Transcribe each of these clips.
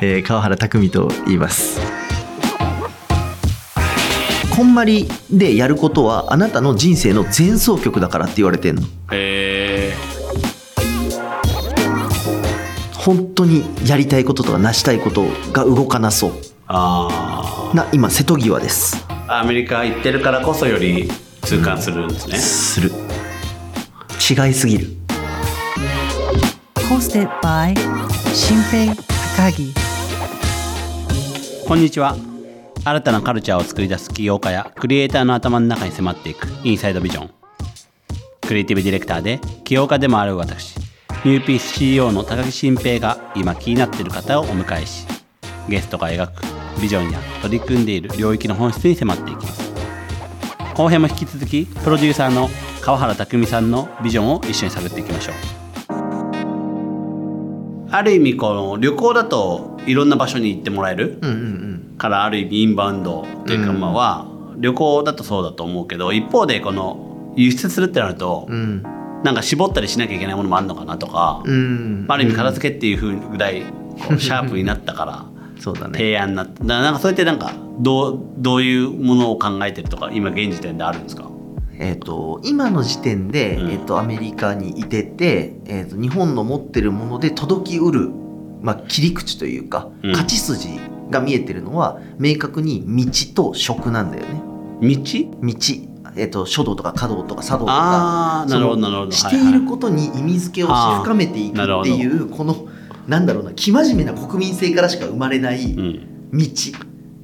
えー川原拓と言います。こんまりでやることはあなたの人生の前奏曲だからって言われてんの。え本当にやりたいこととか成したいことが動かなそう。ー、あな今瀬戸際です。あアメリカ行ってるからこそより痛感するんですね、する。違いすぎる Hosted by 新平高木こんにちは。新たなカルチャーを作り出す起業家やクリエイターの頭の中に迫っていくインサイドビジョン。クリエイティブディレクターで起業家でもある私ニューピース CEO の高木新平が今気になっている方をお迎えしゲストが描くビジョンや取り組んでいる領域の本質に迫っていきます。後編も引き続きプロデューサーの川原拓さんのビジョンを一緒に探っていきましょう。ある意味この旅行だといろんな場所に行ってもらえる、からある意味インバウンドというかうんまあは旅行だとそうだと思うけど一方でこの輸出するってなるとなんか絞ったりしなきゃいけないものもあるのかなとか、うん。ある意味片付けっていうふうぐらいこう シャープになったからそうだね。提案になった。だからなんかそうやってなんかどうどういうものを考えてるとか今現時点であるんですか？えー、と今の時点で、うん。えー、とアメリカにいてて、えー、と日本の持ってるもので届きうる、まあ、切り口というか、うん。勝ち筋が見えてるのは明確に道と食なんだよね。道？道、えー、と書道とか華道とか茶道とかなるほどそのなるほど。していることに意味付けをし深めていくっていうこのなんだろうな生真面目な国民性からしか生まれない道、うん、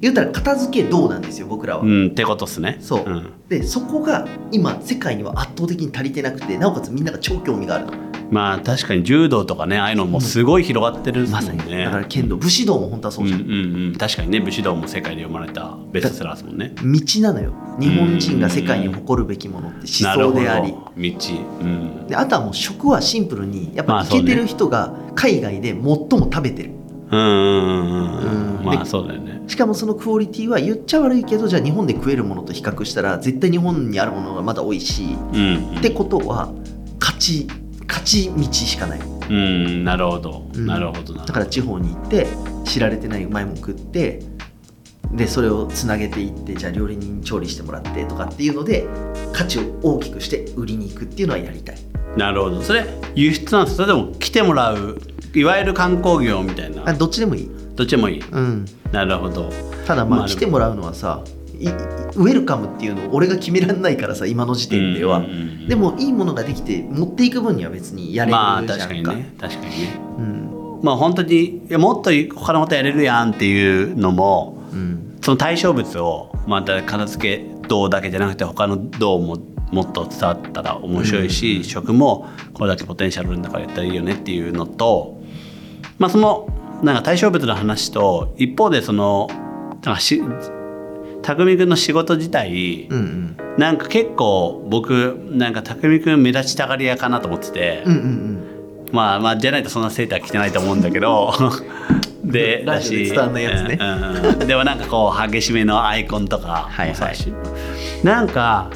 言ったら片付け道なんですよ僕らは。うん、ってことっすね。そう。うん。でそこが今世界には圧倒的に足りてなくてなおかつみんなが超興味がある。のまあ確かに柔道とかねああいうのもすごい広がってるっすもまんね、さに。だから剣道武士道も本当はそうじゃん、うんうんうん、確かにね武士道も世界で読まれたベストセラーですもんね。道なのよ。日本人が世界に誇るべきものって思想であり。道、うん、であとはもう食はシンプルにやっぱイケてる人が海外で最も食べてる、うんうんうんうんうん。まあでそうだよね。しかもそのクオリティは言っちゃ悪いけどじゃあ日本で食えるものと比較したら絶対日本にあるものがまだ多いし、うんってことは勝ち勝ち道しかない。うん。なるほど、うん。なるほどな。だから地方に行って知られてないうまいもん食ってでそれをつなげていってじゃあ料理人に調理してもらってとかっていうので価値を大きくして売りに行くっていうのはやりたい。なるほど。それ輸出なんですそれでも来てもらういわゆる観光業みたいな。あどっちでもいい、どっちでもいい。うん、なるほど。ただまあまあ来てもらうのはさウェルカムっていうのを俺が決められないからさ今の時点では、うんうんうんでもいいものができて持っていく分には別にやれるじゃんか、まあ確かにね。確かにね。うん。まあ本当にいやもっと他のことやれるやんっていうのもうん。その対象物をまた片付け銅だけじゃなくて他の銅ももっと伝わったら面白いし、食もこれだけポテンシャルあるんだからやったらいいよねっていうのとまあそのなんか対象物の話と一方でそのなんかし匠君の仕事自体、うんうん。なんか結構僕なんか匠君目立ちたがり屋かなと思ってて、うんうんうん。まあまあじゃないとそんなセーター着てないと思うんだけど でラジオで伝わんないやつね。うんうんうん。でもなんかこう激しめのアイコンとかはいはいもそうだし。なんか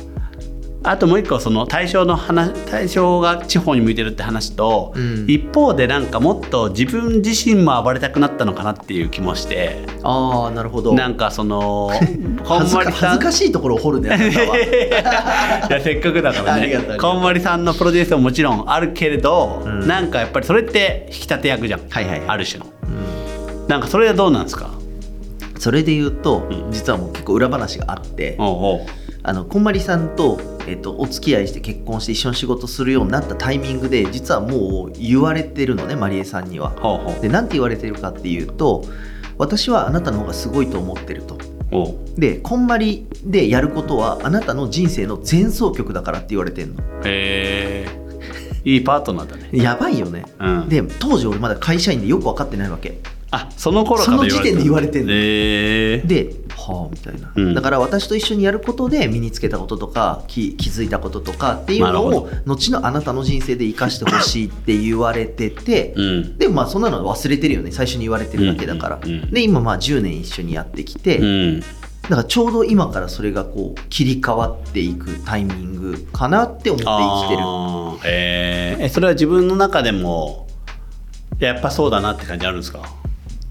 あともう一個その対象の話対象が地方に向いてるって話と、うん。一方でなんかもっと自分自身も暴れたくなったのかなっていう気もして。ああなるほど。なんかそのこ 恥ずかんまりさん。恥ずかしいところを掘るね いやせっかくだからね。こんまりさんのプロデュースももちろんあるけれど、うん。なんかやっぱりそれって引き立て役じゃん、はいはいはい。ある種の。うん。なんかそれはどうなんですか？それで言うと、うん。実はもう結構裏話があって、おうおうあのこんまりさんと,、えっとお付き合いして結婚して一緒に仕事するようになったタイミングで実はもう言われてるのねまりえさんには。ほうほうで何て言われてるかっていうと私はあなたの方がすごいと思ってると。でこんまりでやることはあなたの人生の前奏曲だからって言われてんの。へえいいパートナーだね やばいよね。うんで当時俺まだ会社員でよく分かってないわけ。あその頃その時点で言われてんのへえではあみたいな、うん。だから私と一緒にやることで身につけたこととか気気づいたこととかっていうのを後のあなたの人生で生かしてほしいって言われてて、うん。でもまあそんなの忘れてるよね。最初に言われてるだけだから、うん。うん。うんで今まあ10年一緒にやってきて、うん。だからちょうど今からそれがこう切り替わっていくタイミングかなって思って生きてる。あーそれは自分の中でもやっぱそうだなって感じあるんですか？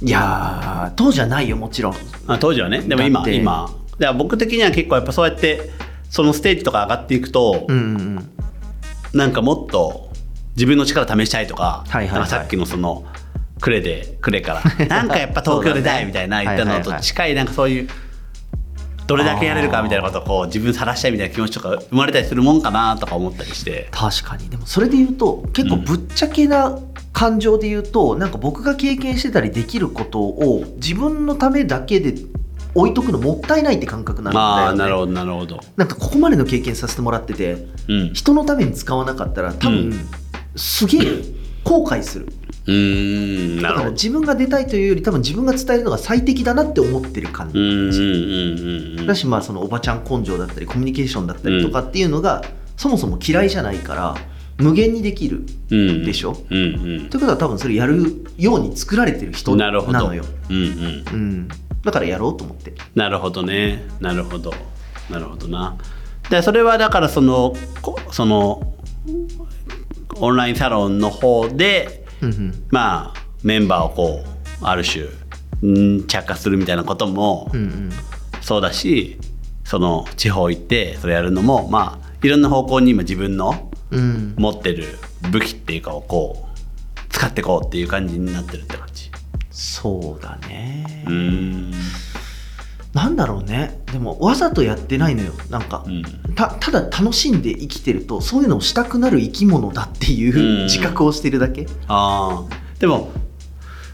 いやー当時はないよもちろん。あ当時はね。でも今今。だから僕的には結構やっぱそうやってそのステージとか上がっていくと、うんうんうん。なんかもっと自分の力試したいとか,、はいはいはい。さっきのそのクレでクレから。なんかやっぱ東京でたいみたいな言ったのと近いなんかそういうどれだけやれるかみたいなことをこう自分さらしたいみたいな気持ちとか生まれたりするもんかなとか思ったりして。確かに。でもそれで言うと結構ぶっちゃけな感情で言うと、なんか僕が経験してたりできることを自分のためだけで置いとくのもったいないって感覚なんだよね。まあなるほどなるほど。なんかここまでの経験させてもらっててうん人のために使わなかったら多分、うん。すげえ後悔する。うーんなだから自分が出たいというより多分自分が伝えるのが最適だなって思ってる感じ、だしまあそのおばちゃん根性だったりコミュニケーションだったりとかっていうのが、そもそも嫌いじゃないから無限にできるうん。でしょ？うんうん。ということは多分それやるように作られてる人なのよ、うんうん。うん、だからやろうと思って。なるほどね。なるほど。なるほどな。でそれはだからそのこそのオンラインサロンの方でうんうん。まあメンバーをこうある種ん着火するみたいなこともうんうん。そうだしその地方行ってそれやるのもまあいろんな方向に今自分のうん持ってる武器っていうかをこう使ってこうっていう感じになってるって感じ。そうだね。うーん。なんだろうね。でもわざとやってないのよ。なんか、うん。たただ楽しんで生きてるとそういうのをしたくなる生き物だっていううん。自覚をしてるだけ、ああでも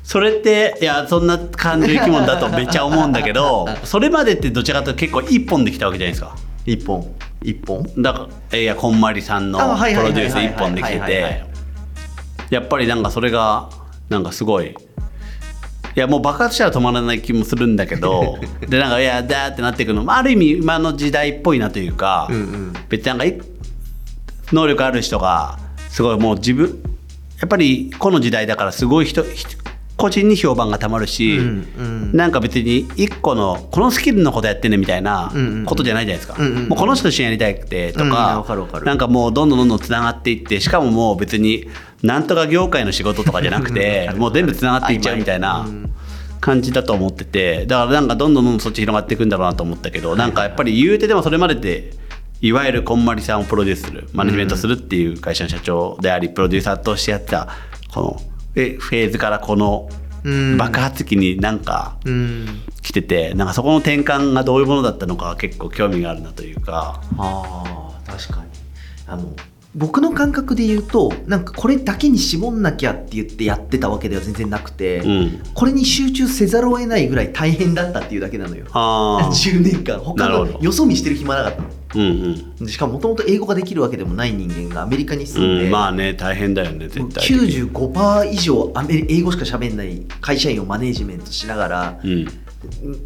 それっていやそんな感じの生き物だとめっちゃ思うんだけど それまでってどちらかというと結構一本できたわけじゃないですか一本。一本？だからいやこんまりさんのプロデュース一本できててやっぱりなんかそれがなんかすごいいやもう爆発したら止まらない気もするんだけど でなんかいやだーってなっていくの。もある意味今の時代っぽいなというか、うんうん。別になんかい能力ある人がすごいもう自分やっぱりこの時代だからすごい人人個人に評判がたまるし、うんうん。なんか別に一個のこのスキルのことやってねみたいなうんうんことじゃないじゃないですか、うんうんもうこの人と一緒にやりたくてとうんかわかるわかる。なんかもうどんどんどんどんつながっていってしかももう別になんとか業界の仕事とかじゃなくて もう全部つながっていっちゃうみたいなうん感じだと思っててだからなんかどんどんどんどんそっち広がっていくんだろうなと思ったけどなんかやっぱり言うてでもそれまでっていわゆるこんまりさんをプロデュースするマネジメントするっていう会社の社長でありプロデューサーとしてやってたこのえフェーズからこのうん。爆発期になんかうん。来ててなんかそこの転換がどういうものだったのか結構興味があるなというか。あー確かに。あの僕の感覚で言うとなんかこれだけに絞んなきゃって言ってやってたわけでは全然なくて、うん、これに集中せざるを得ないぐらい大変だったっていうだけなのよ。あ10 年間。他のよそ見してる暇なかったの。ーうんうん。でしかももともと英語ができるわけでもない人間がアメリカに住んで、うん、まあね大変だよね絶対的に。95%以上アメリ英語しか喋んない会社員をマネージメントしながらうん。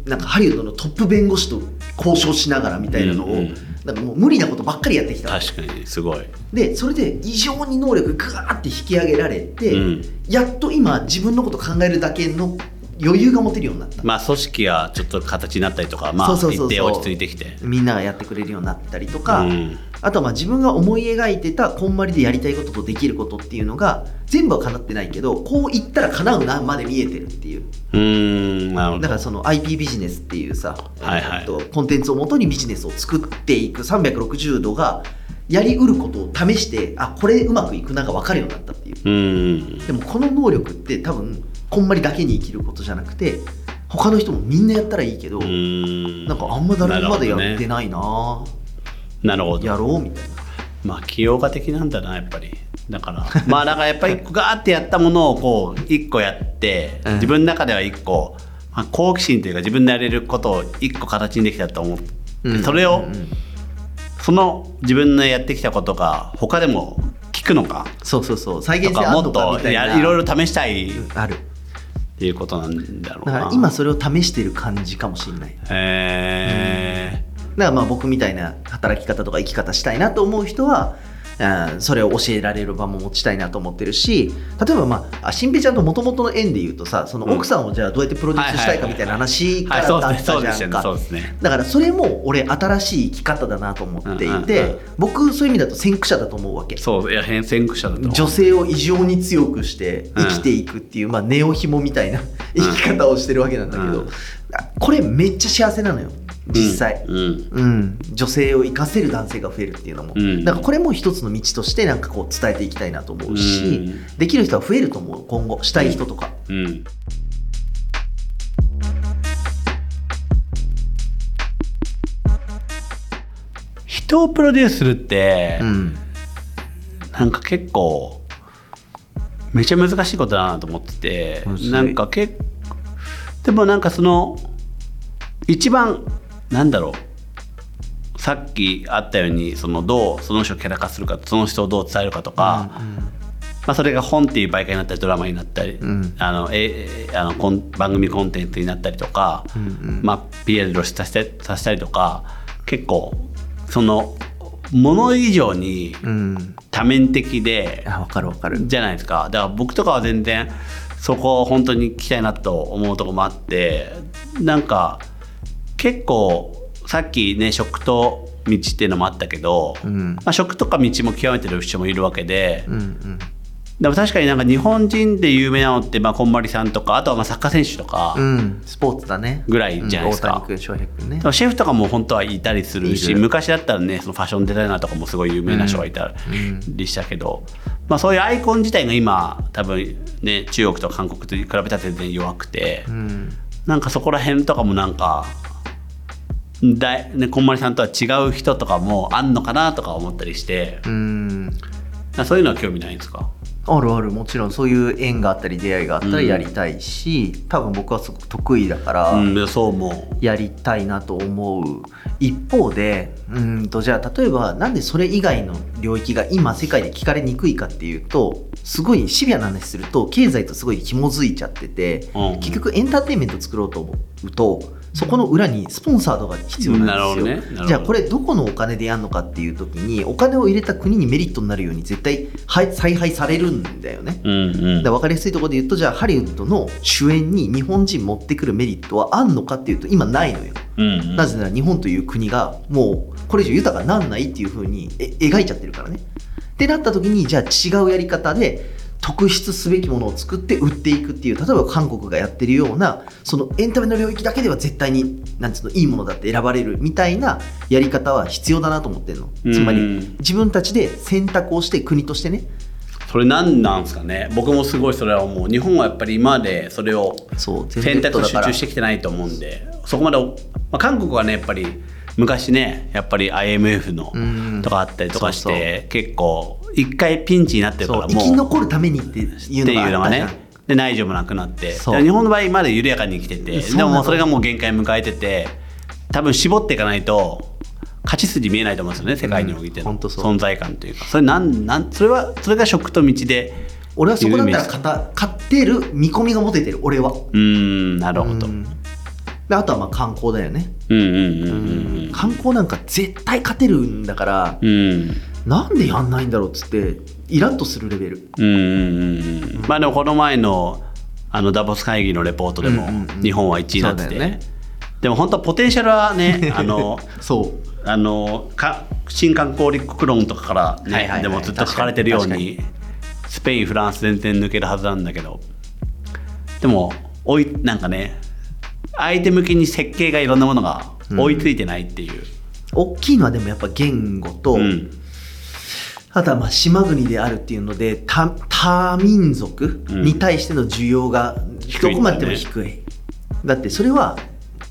なんかハリウッドのトップ弁護士と交渉しながらみたいなのを、うんうん。なんかもう無理なことばっかりやってきた。確かにすごい。でそれで異常に能力がガーって引き上げられて、うん。やっと今自分のこと考えるだけの余裕が持てるようになった、まあ組織がちょっと形になったりとかまあそうそうそうそう。一定落ち着いてきて。みんながやってくれるようになったりとか、うん。あとはまあ自分が思い描いてたこんまりでやりたいこととできることっていうのが全部は叶ってないけどこう言ったら叶うなまで見えてるっていう。うーんなるほど。だからその IP ビジネスっていうさ、はいはい。とコンテンツをもとにビジネスを作っていく360度がやりうることを試してあこれうまくいくなが分かるようになったっていう。うん。でもこの能力って多分こんまりだけに生きることじゃなくて他の人もみんなやったらいいけど、ん。なんかあんま誰もまだやってなないな。なるほどやろうみたいな。まあ起業家的なんだなやっぱり。だから。まあだからやっぱりガーってやったものをこう一個やってうん。自分の中では一個、まあ、好奇心というか自分でやれることを一個形にできたと思って、うん。それを、その自分のやってきたことが他でも効くのか？そうそうそう。再現性あんのかみとたいろいろ試したい。っあるていうことなんだろうな。だから今それを試してる感じかもしれない。へえだからまあ僕みたいな働き方とか生き方したいなと思う人はあそれを教えられる場も持ちたいなと思ってるし例えばまあ新平ちゃんともともとの縁で言うとさその奥さんをじゃあどうやってプロデュースしたいかみたいな話か。はいらだったじゃんかだからそれも俺新しい生き方だなと思っていうんうんてうん。僕そういう意味だと先駆者だと思うわけ。そういや変先駆者だと女性を異常に強くして生きていくっていう、まあ、ネオヒモみたいな生き方をしてるわけなんだけど、うん。これめっちゃ幸せなのよ実際、うん。うん。女性を生かせる男性が増えるっていうのも、うん。だからこれも一つの道としてなんかこう伝えていきたいなと思うし、うん。できる人は増えると思う今後。したい人とか、うん。人をプロデュースするって、うんなんか結構めちゃ難しいことだなと思っててなんか結でもなんかその一番なんだろう。さっきあったようにそのどうその人をキャラ化するかその人をどう伝えるかとか、まあ、それが本っていう媒介になったりドラマになったり、んあのえあのコン番組コンテンツになったりとか、まあ、PR 露出させてさせたりとか結構そのもの以上にうん。多面的であ分かる分かる。じゃないですか。だから僕とかは全然そこを本当に聞きたいなと思うとこもあってなんか結構さっきね食と道っていうのもあったけど、うん。まあ、食とか道も極めてる人もいるわけで、うんうん。でも確かになんか日本人で有名なのって、まあ、こんまりさんとかあとはまあサッカー選手とか、うん。スポーツだね。ぐらいじゃないですか。うん翔平君ね。シェフとかも本当はいたりするし昔だったらねそのファッションデザイナーとかもすごい有名な人がいたりしたけど、まあ、そういうアイコン自体が今多分ね中国とか韓国と比べたら全然弱くて、うん。なんかそこら辺とかもなんかだい、ね、こんまりさんとは違う人とかもあんのかなとか思ったりして、うん。そういうのは興味ないんですか？あるある。もちろんそういう縁があったり出会いがあったらやりたいし、多分僕はすごく得意だから、うん、そう思う。やりたいなと思う一方でうーんとじゃあ例えばなんでそれ以外の領域が今世界で聞かれにくいかっていうとすごいシビアな話すると経済とすごい紐づいちゃってて、うん。結局エンターテインメント作ろうと思うとそこの裏にスポンサードが必要なんですよ、ね。じゃあこれどこのお金でやるのかっていう時にお金を入れた国にメリットになるように絶対はい采配されるんだよね、うんうん。だ分かりやすいところで言うとじゃあハリウッドの主演に日本人持ってくるメリットはあんのかっていうと今ないのよ、うんうん。なぜなら日本という国がもうこれ以上豊かになんないっていう風にえ描いちゃってるからね。ってなった時にじゃあ違うやり方で特筆すべきものを作って売っていくっていう例えば韓国がやってるようなそのエンタメの領域だけでは絶対になんつうのいいものだって選ばれるみたいなやり方は必要だなと思ってるの。つまりうん自分たちで選択をして国としてね。それ何なんですかね。僕もすごいそれは思う。日本はやっぱり今までそれをそう選択を集中してきてないと思うんで。そこまで、まあ、韓国はねやっぱり昔ねやっぱり IMF のうん。とかあったりとかして結構一回ピンチになってるからもうき残るためにっていうってのがいうのがね。で内助もなくなって。日本の場合まだ緩やかに生きててでももうそれがもう限界迎えてて多分絞っていかないと勝ち筋見えないと思うんですよね世界においての存在感というか。それなんなんそれはそれが食と道で俺はそこだったら勝た勝てる見込みが持ててる俺は。うーんなるほど、うん。であとはまあ観光だよね、観光なんか絶対勝てるんだからうんうんなんでやんないんだろうっつってイラッとするレベル。うんうんうんうん。まあでもこの前のあのダボス会議のレポートでもうんうんうん。日本は1位になってて、そうだよね。でも本当ポテンシャルはね あのそう。あのか新観光立国論とかから、ねはいはいはい。でもずっと書かれてるようにスペインフランス全然抜けるはずなんだけど。でも追いなんかね相手向きに設計がいろんなものが追いついてないっていう、大きいのはでもやっぱ言語と、うんあとはまあ島国であるっていうので多多民族に対しての需要がどこまででも低い、だってそれは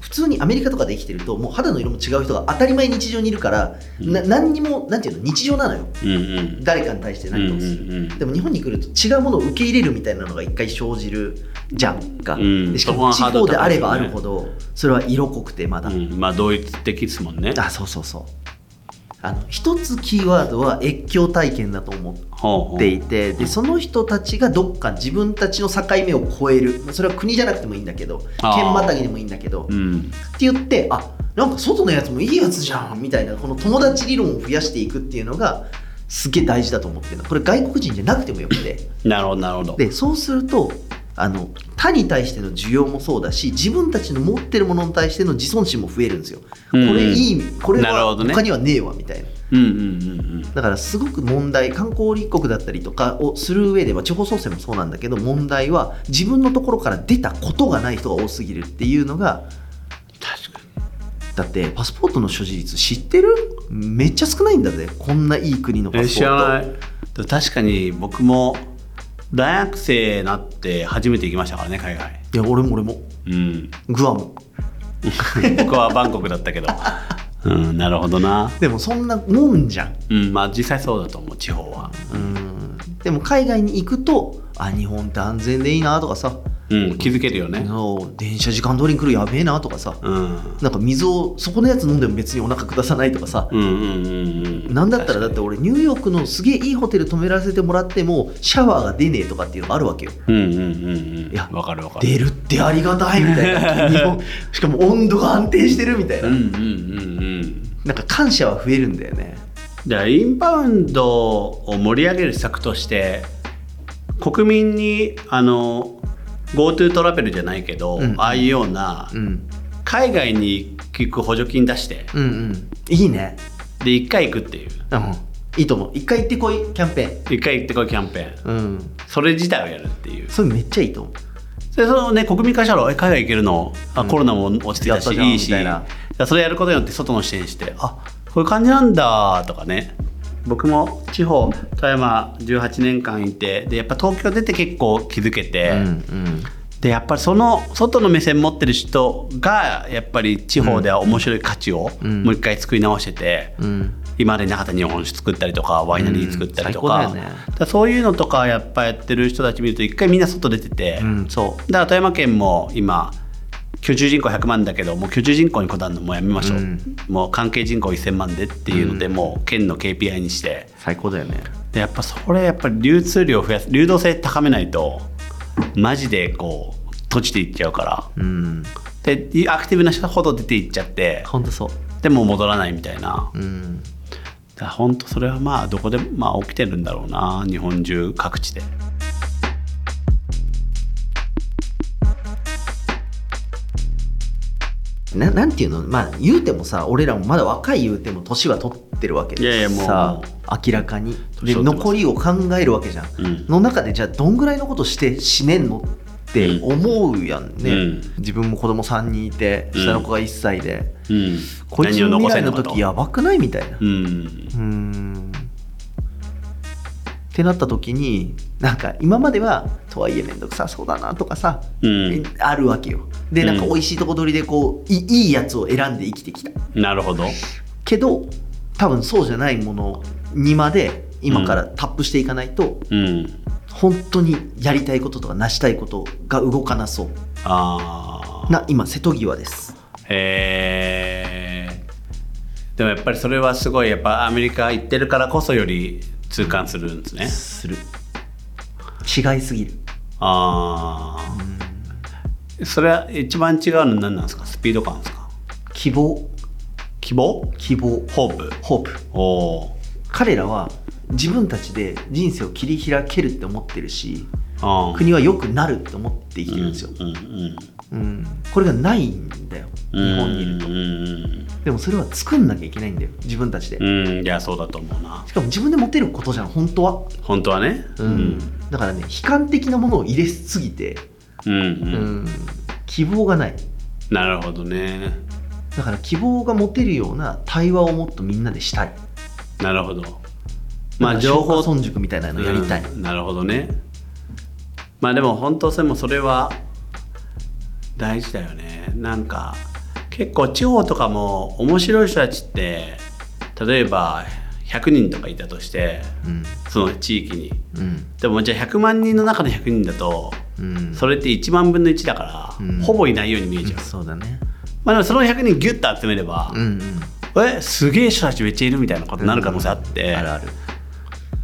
普通にアメリカとかで生きてるともう肌の色も違う人が当たり前に日常にいるから、な何にもなんていうの？日常なのよ。うんうん。誰かに対して何かをする、うんうんうん。でも日本に来ると違うものを受け入れるみたいなのが一回生じるじゃんか、うん。でしかも地方であればあるほどそれは色濃くてまだ、うん。まあ同一的ですもんね。あそうそうそうあの一つキーワードは越境体験だと思っていてでその人たちがどっか自分たちの境目を越える。まあそれは国じゃなくてもいいんだけど県またぎでもいいんだけどうん。って言ってあなんか外のやつもいいやつじゃんみたいなこの友達理論を増やしていくっていうのがすげえ大事だと思ってるの。これ外国人じゃなくてもよくて。なるほどなるほど。でそうするとあの他に対しての需要もそうだし自分たちの持ってるものに対しての自尊心も増えるんですよ、うんこれいいこれは他にはねえわみたいな。うんうんうんうん。だからすごく問題観光立国だったりとかをする上では地方創生もそうなんだけど問題は自分のところから出たことがない人が多すぎるっていうのが確かだってパスポートの所持率知ってる？めっちゃ少ないんだぜ。こんないい国のパスポート。らない。確かに僕も大学生になって初めて行きましたからね海外。いや俺も俺も。うん。グアム。僕はバンコクだったけど。うんなるほどな。でもそんなもんじゃん。うんまあ実際そうだと思う地方は。うん。でも海外に行くとあ日本って安全でいいなとかさ。うん気づけるよね。電車時間通りに来るやべえなとかさ。うん。なんか水をそこのやつ飲んでも別にお腹下さないとかさ。うんうんうんうんなんだったらだって確俺ニューヨークのすげえいいホテル泊めらせてもらってもシャワーが出ねえとかっていうのがあるわけよ。うんうんうんうんいやわかるわかる。出るってありがたいみたいな。日本 しかも温度が安定してるみたいな、うんうんうんうん。なんか感謝は増えるんだよね。じゃあインバウンドを盛り上げる施策として国民にあの GoTo トラベルじゃないけど、うん。ああいうようなうん。海外に行く補助金出してうんうん。いいねで1回行くっていう。うん。いいと思う。一回行ってこいキャンペ1回行ってこいキャンペーン。ーンうん。それ自体をやるっていう。それめっちゃいいと思う。でそのね国民からしたらえ海外行けるのあ、うん。コロナも落ち着いたやったじゃいいしみたいな。だからそれやることによって外の視点してあこういう感じなんだとかね。僕も地方富山18年間いてでやっぱ東京出て結構気づけて、うんうんでやっぱりその外の目線持ってる人がやっぱり地方では面白い価値をうん。もう一回作り直してて、うん。今までなかった日本酒作ったりとかワイナリー作ったりとか,、うんね。だからそういうのとかやっぱやってる人たち見ると一回みんな外出てて、うん。そだから富山県も今居住人口100万だけどもう居住人口にこだわるのもうやめましょう、うん。もう関係人口1000万でっていうので、もう県の KPI にして。う最高だよね。でやっぱそれやっぱり流通量を増やす流動性高めないとマジでこう閉じていっちゃうから。うん。でアクティブな人ほど出ていっちゃってほんとそう。でも戻らないみたいな。うん。だ本当それはまあどこでもまあ起きてるんだろうな日本中各地で。ななんていうの？まあ言うてもさ俺らもまだ若い言うても年は取ってるわけでいやいやもう。さ明らかに。で残りを考えるわけじゃん、うん。の中でじゃあどんぐらいのことして死ねんのって思うやんね、うん。自分も子供3人いてうん。下の子が1歳で、うん、こいつの未来の時やばくないみたいな。うん。うん。ってなった時になんか今まではとはいえ面倒くさそうだなとかさ、うん。あるわけよ。でなんかうん美味しいとこ取りでこういいいやつを選んで生きてきた。なるほど。けど多分そうじゃないものにまで今からタップしていかないと、うん。本当にやりたいこととか成したいことが動かなそう。な今瀬戸際です。へえでもやっぱりそれはすごいやっぱアメリカ行ってるからこそより痛感するんですね。する。違いすぎる。ああそれは一番違うのは何なんですか？スピード感ですか？希望希望？希望。ホープ？ホープ。おお彼らは自分たちで人生を切り開けるって思ってるしー。国は良くなるって思って生きてるんですよ、うんうんうん、これがないんだよ日うん本にいると。うんでもそれは作んなきゃいけないんだよ自分たちで。うんうんいやそうだと思うな。しかも自分で持てることじゃん本当は、本当はね。うん。だからね悲観的なものを入れすぎて、うん。希望がない。なるほどねだから希望が持てるような対話をもっとみんなでしたい。なるほど。まあ情報松下村塾みたいなのやりたい、うんなるほどね。まあでも本当でもそれは大事だよね。なんか結構地方とかも面白い人たちって例えば100人とかいたとしてうん。その地域に。うん。でもじゃあ100万人の中の100人だとうん。それって1万分の1だから、うん。ほぼいないように見えちゃう、そうだねまあでもその100人ギュッと集めれば、うんうん。えすげえ人たちめっちゃいるみたいなことになる可能性あって、あるある。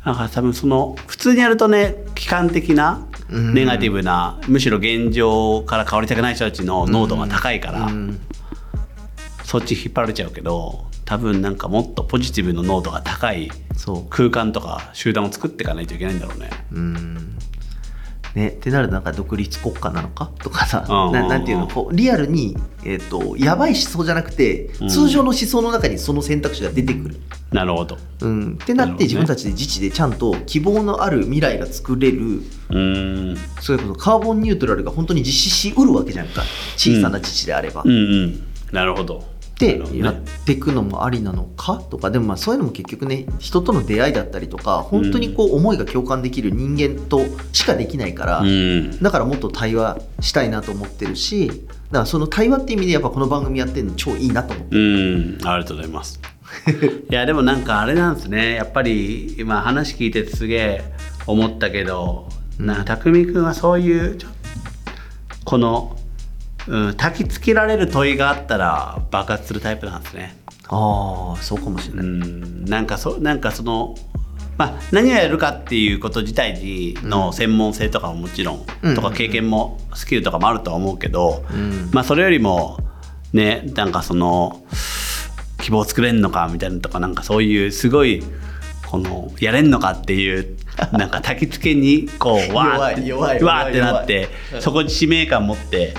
だから多分その普通にやるとね悲観的なうん。ネガティブな、むしろ現状から変わりたくない人たちの濃度が高いから、うん。そっち引っ張られちゃうけど多分なんかもっとポジティブの濃度が高い空間とか集団を作っていかないといけないんだろうね。うんね、ってなるとなんか独立国家なのか？とかさ、うんななんていうの？こうリアルに、えー、とやばい思想じゃなくて、うん通常の思想の中にその選択肢が出てくる、なるほど。うん、ってなって自分たちで自治でちゃんと希望のある未来が作れるうーん。それこそカーボンニュートラルが本当に実施しうるわけじゃんか小さな自治であれば。うんうん。なるほど。でなるほどね。やっていくのもありなのか？とかでもまあそういうのも結局ね人との出会いだったりとか本当にこう思いが共感できる人間としかできないから、うん。だからもっと対話したいなと思ってるしだからその対話っていう意味でやっぱこの番組やってるの超いいなと思ってうん、ありがとうございます。いやでもなんかあれなんですね。やっぱり今話聞いててすげえ思ったけど、な匠君はそういうこの、うん、焚きつけられる問いがあったら爆発するタイプなんですね。ああそうかもしれうない、んなんかそなんかそのまあ、何をやるかっていうこと自体にの専門性とかももちろん、うん。とか経験もスキルとかもあるとは思うけど、うん。まあそれよりもねなんかその希望を作れんのかみたいなのとかなんかそういうすごいこのやれんのかっていうなんか焚き付けにこうわーって弱い弱いわーってなってそこに使命感持って、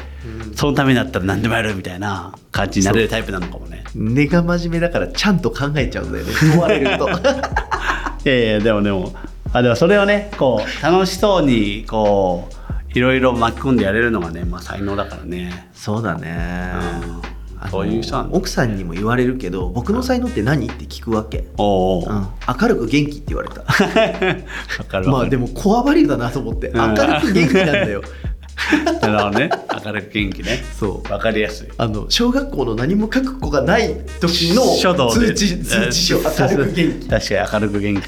そのためになったら何でもやるみたいな感じになれるタイプなのかもね。根が真面目だからちゃんと考えちゃうんだよね問われると。いやいやでもでもあでもそれをねこう楽しそうにこういろいろ巻き込んでやれるのがね、まあ、才能だからね。そうだね、うんそういう人なんだ。奥さんにも言われるけど僕の才能って何って聞くわけ、おうん、明るく元気って言われた。まあでもコアバリューだなと思って。明るく元気なんだよ。なるね。明るく元気ね。そう。わかりやすい。あの小学校の何も書く子がない時の通知通知書。明るく元気。確かに明るく元気。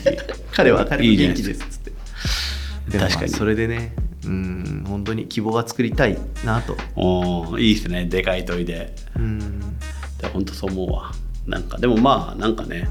彼は明るく元気です。っつって。確かに。それでねうん本当に希望が作りたいなと。おーいいですね。でかい問いで。うん。で本当そう思うわ。なんかでもまあなんかね。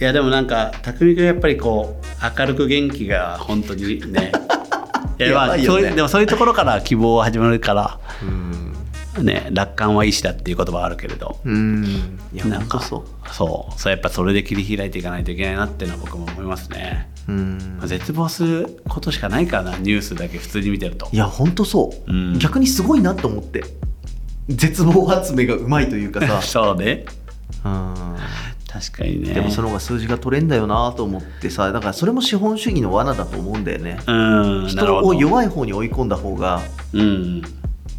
いやでもなんか匠君やっぱりこう明るく元気が本当にね。いやまあやばいよね。そういうでもそういうところから希望は始まるからうん。ね楽観は意志だっていう言葉はあるけれど。うん。いやなんかそう。そう。そうやっぱそれで切り開いていかないといけないなっていうのは僕も思いますね、うん。まあ絶望することしかないからなニュースだけ普通に見てると。いや本当そう、うん。逆にすごいなと思って。絶望集めがうまいというかさ。そうね。うん。確かにね。でもその方が数字が取れんだよなと思ってさだからそれも資本主義の罠だと思うんだよね。うん。人を弱い方に追い込んだ方がうん。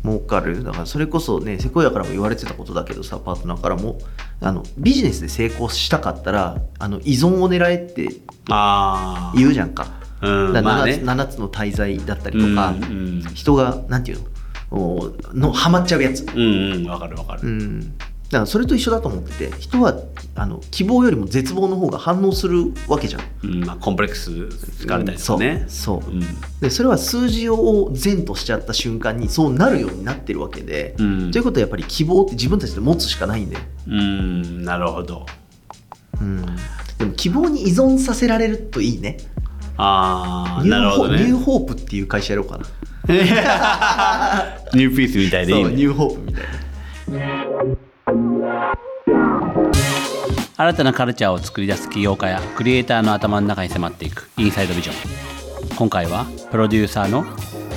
儲かる。だからそれこそねセコイアからも言われてたことだけどさパートナーからもあのビジネスで成功したかったらあの依存を狙えって言うじゃんか,、うんだからまあ 7, ね。7つの大罪だったりとか、うんうん人がなんていうのおのハマっちゃうやつ、うんうんわかるわかる、うん、だからそれと一緒だと思ってて人はあの希望よりも絶望の方が反応するわけじゃん。うんまあ、コンプレックス疲れたりとかね、そうそう。うん。でそれは数字を善としちゃった瞬間にそうなるようになってるわけで、うん。ということはやっぱり希望って自分たちで持つしかないんだよ、うんなるほど。うん、でも希望に依存させられるといいね。ああなるほどね。ニューホープっていう会社やろうかな。ニューピースみたいでいいね。そうニューホープみたいな新たなカルチャーを作り出す起業家やクリエイターの頭の中に迫っていくインサイドビジョン。今回はプロデューサーの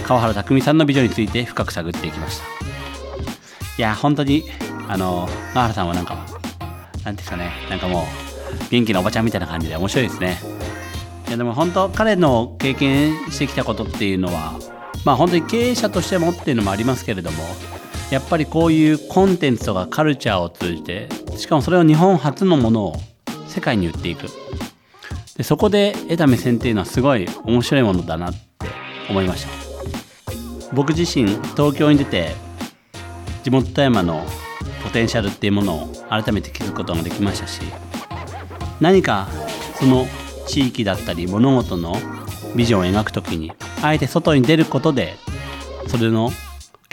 川原拓実さんのビジョンについて深く探っていきました。いや本当にあの川原さんはなんかなんですかねなんかもう元気なおばちゃんみたいな感じで面白いですね。いやでも本当彼の経験してきたことっていうのはまあ本当に経営者としてもっていうのもありますけれどもやっぱりこういうコンテンツとかカルチャーを通じてしかもそれを日本初のものを世界に売っていく。でそこで得た目線っていうのはすごい面白いものだなって思いました。僕自身東京に出て地元富山のポテンシャルっていうものを改めて気づくことができましたし何かその地域だったり物事のビジョンを描くときにあえて外に出ることでそれの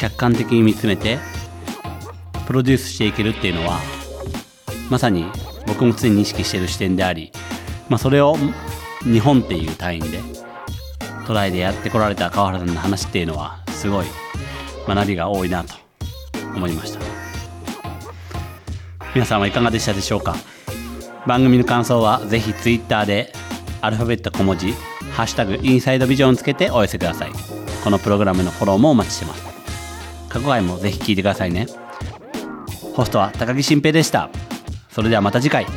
客観的に見つめてプロデュースしていけるっていうのはまさに僕も常に意識している視点であり、まあ、それを日本っていう単位でトライでやってこられた川原さんの話っていうのはすごい学びが多いなと思いました。皆さんはいかがでしたでしょうか？番組の感想はぜひ Twitter でアルファベット小文字「ハッシュタグインサイドビジョン」つけてお寄せください。このプログラムのフォローもお待ちしてます。過去回もぜひ聴いてくださいね。ホストは高木新平でした。それではまた次回。